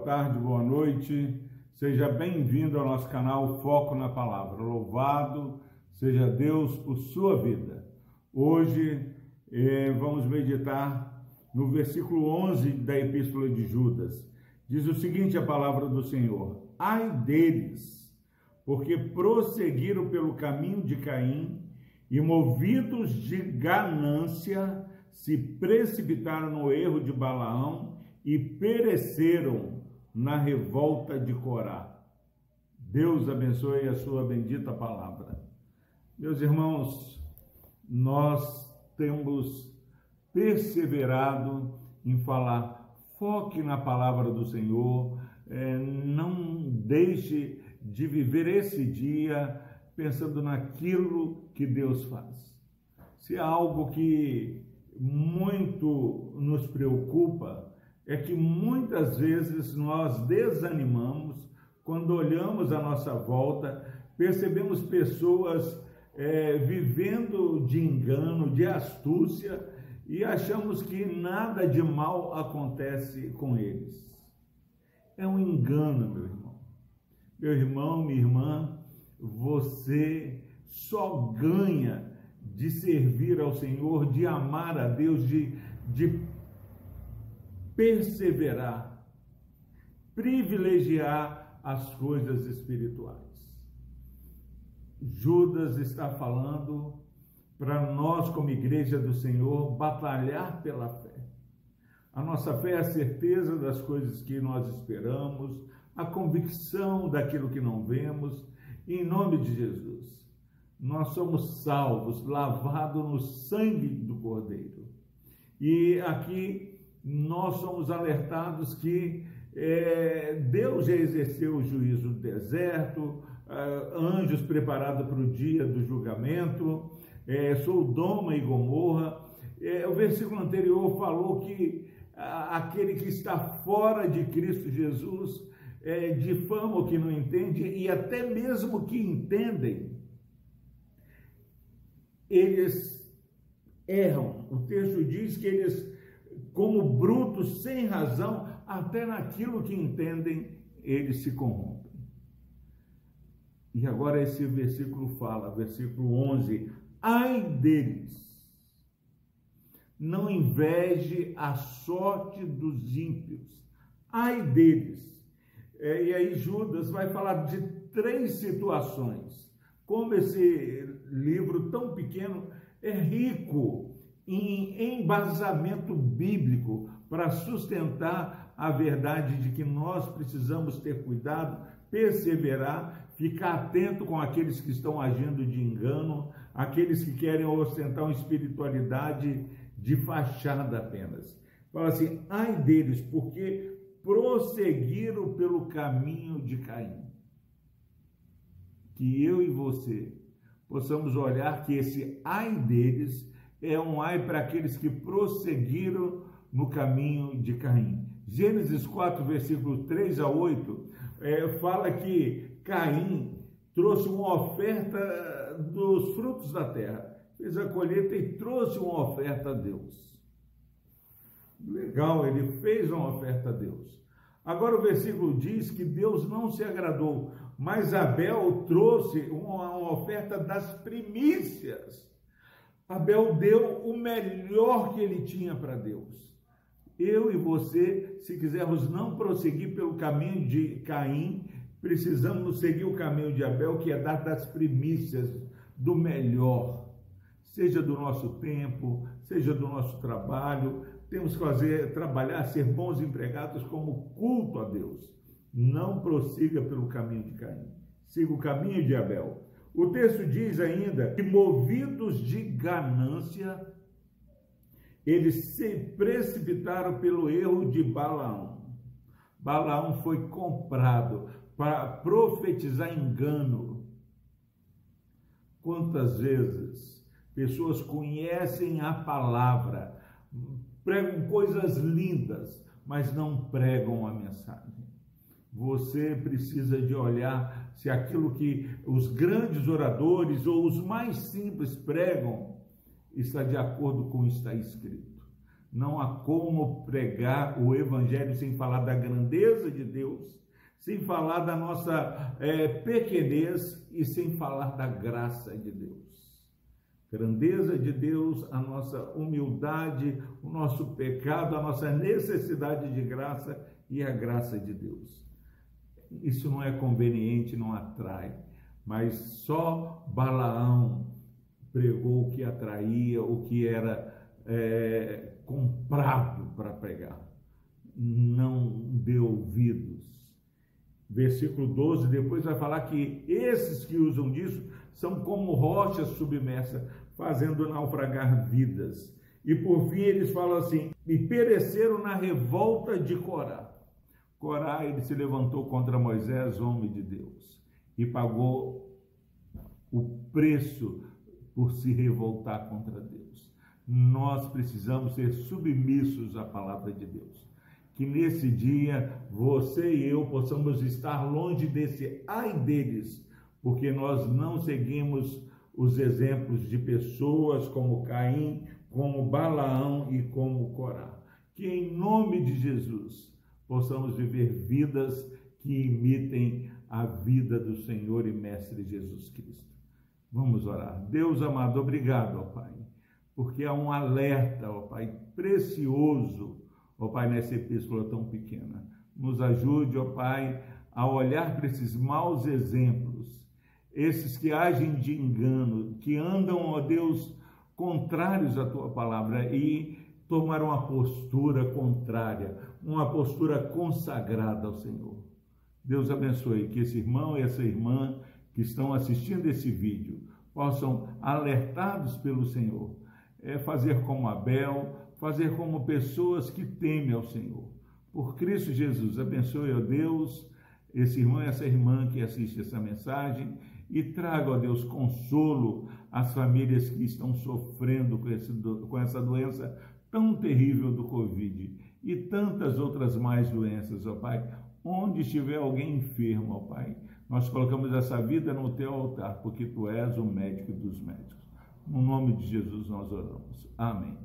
boa tarde, boa noite. Seja bem-vindo ao nosso canal Foco na Palavra. Louvado seja Deus por sua vida. Hoje eh, vamos meditar no versículo 11 da Epístola de Judas. Diz o seguinte: a palavra do Senhor: Ai deles, porque prosseguiram pelo caminho de Caim e, movidos de ganância, se precipitaram no erro de Balaão e pereceram na revolta de Corá. Deus abençoe a sua bendita palavra. Meus irmãos, nós temos perseverado em falar, foque na palavra do Senhor, é, não deixe de viver esse dia pensando naquilo que Deus faz. Se há algo que muito nos preocupa, é que muitas vezes nós desanimamos quando olhamos à nossa volta, percebemos pessoas é, vivendo de engano, de astúcia e achamos que nada de mal acontece com eles. É um engano, meu irmão. Meu irmão, minha irmã, você só ganha de servir ao Senhor, de amar a Deus, de, de perseverar, privilegiar as coisas espirituais. Judas está falando para nós, como igreja do Senhor, batalhar pela fé. A nossa fé é a certeza das coisas que nós esperamos, a convicção daquilo que não vemos, em nome de Jesus. Nós somos salvos, lavados no sangue do Cordeiro. E aqui nós somos alertados que é, Deus já exerceu o juízo do deserto, é, anjos preparados para o dia do julgamento, é, Sodoma e Gomorra. É, o versículo anterior falou que aquele que está fora de Cristo Jesus é, difama o que não entende e até mesmo que entendem, eles erram. O texto diz que eles como brutos sem razão, até naquilo que entendem, eles se corrompem. E agora esse versículo fala, versículo 11: ai deles, não inveje a sorte dos ímpios, ai deles. É, e aí Judas vai falar de três situações. Como esse livro tão pequeno é rico em embasamento bíblico para sustentar a verdade de que nós precisamos ter cuidado, perseverar, ficar atento com aqueles que estão agindo de engano, aqueles que querem ostentar uma espiritualidade de fachada apenas. Fala assim: ai deles, porque prosseguiram pelo caminho de Caim. Que eu e você possamos olhar que esse ai deles é um ai para aqueles que prosseguiram no caminho de Caim. Gênesis 4, versículo 3 a 8, é, fala que Caim trouxe uma oferta dos frutos da terra, fez a colheita e trouxe uma oferta a Deus. Legal, ele fez uma oferta a Deus. Agora o versículo diz que Deus não se agradou, mas Abel trouxe uma, uma oferta das primícias. Abel deu o melhor que ele tinha para Deus. Eu e você, se quisermos não prosseguir pelo caminho de Caim, precisamos seguir o caminho de Abel, que é dar das primícias do melhor, seja do nosso tempo, seja do nosso trabalho. Temos que fazer, trabalhar, ser bons empregados como culto a Deus. Não prossiga pelo caminho de Caim. Siga o caminho de Abel. O texto diz ainda que, movidos de ganância, eles se precipitaram pelo erro de Balaão. Balaão foi comprado para profetizar engano. Quantas vezes pessoas conhecem a palavra, pregam coisas lindas, mas não pregam a mensagem. Você precisa de olhar se aquilo que os grandes oradores ou os mais simples pregam está de acordo com o que está escrito. Não há como pregar o Evangelho sem falar da grandeza de Deus, sem falar da nossa é, pequenez e sem falar da graça de Deus. Grandeza de Deus, a nossa humildade, o nosso pecado, a nossa necessidade de graça e a graça de Deus. Isso não é conveniente, não atrai, mas só Balaão pregou o que atraía, o que era é, comprado para pregar. Não deu ouvidos. Versículo 12, depois vai falar que esses que usam disso são como rochas submersas, fazendo naufragar vidas. E por fim eles falam assim: e pereceram na revolta de Corá. Corá ele se levantou contra Moisés, homem de Deus, e pagou o preço por se revoltar contra Deus. Nós precisamos ser submissos à palavra de Deus. Que nesse dia você e eu possamos estar longe desse ai deles, porque nós não seguimos os exemplos de pessoas como Caim, como Balaão e como Corá. Que em nome de Jesus possamos viver vidas que imitem a vida do Senhor e Mestre Jesus Cristo. Vamos orar. Deus amado, obrigado, ó Pai, porque há um alerta, ó Pai, precioso, ó Pai, nessa epístola tão pequena. Nos ajude, ó Pai, a olhar para esses maus exemplos, esses que agem de engano, que andam, ó Deus, contrários à tua palavra e tomar uma postura contrária, uma postura consagrada ao Senhor. Deus abençoe que esse irmão e essa irmã que estão assistindo esse vídeo possam, alertados pelo Senhor, é, fazer como Abel, fazer como pessoas que temem ao Senhor. Por Cristo Jesus, abençoe, ó Deus, esse irmão e essa irmã que assiste essa mensagem e traga, ó Deus, consolo às famílias que estão sofrendo com, esse, com essa doença tão terrível do Covid e tantas outras mais doenças, ó Pai. Onde estiver alguém enfermo, ó Pai, nós colocamos essa vida no teu altar, porque tu és o médico dos médicos. No nome de Jesus nós oramos. Amém.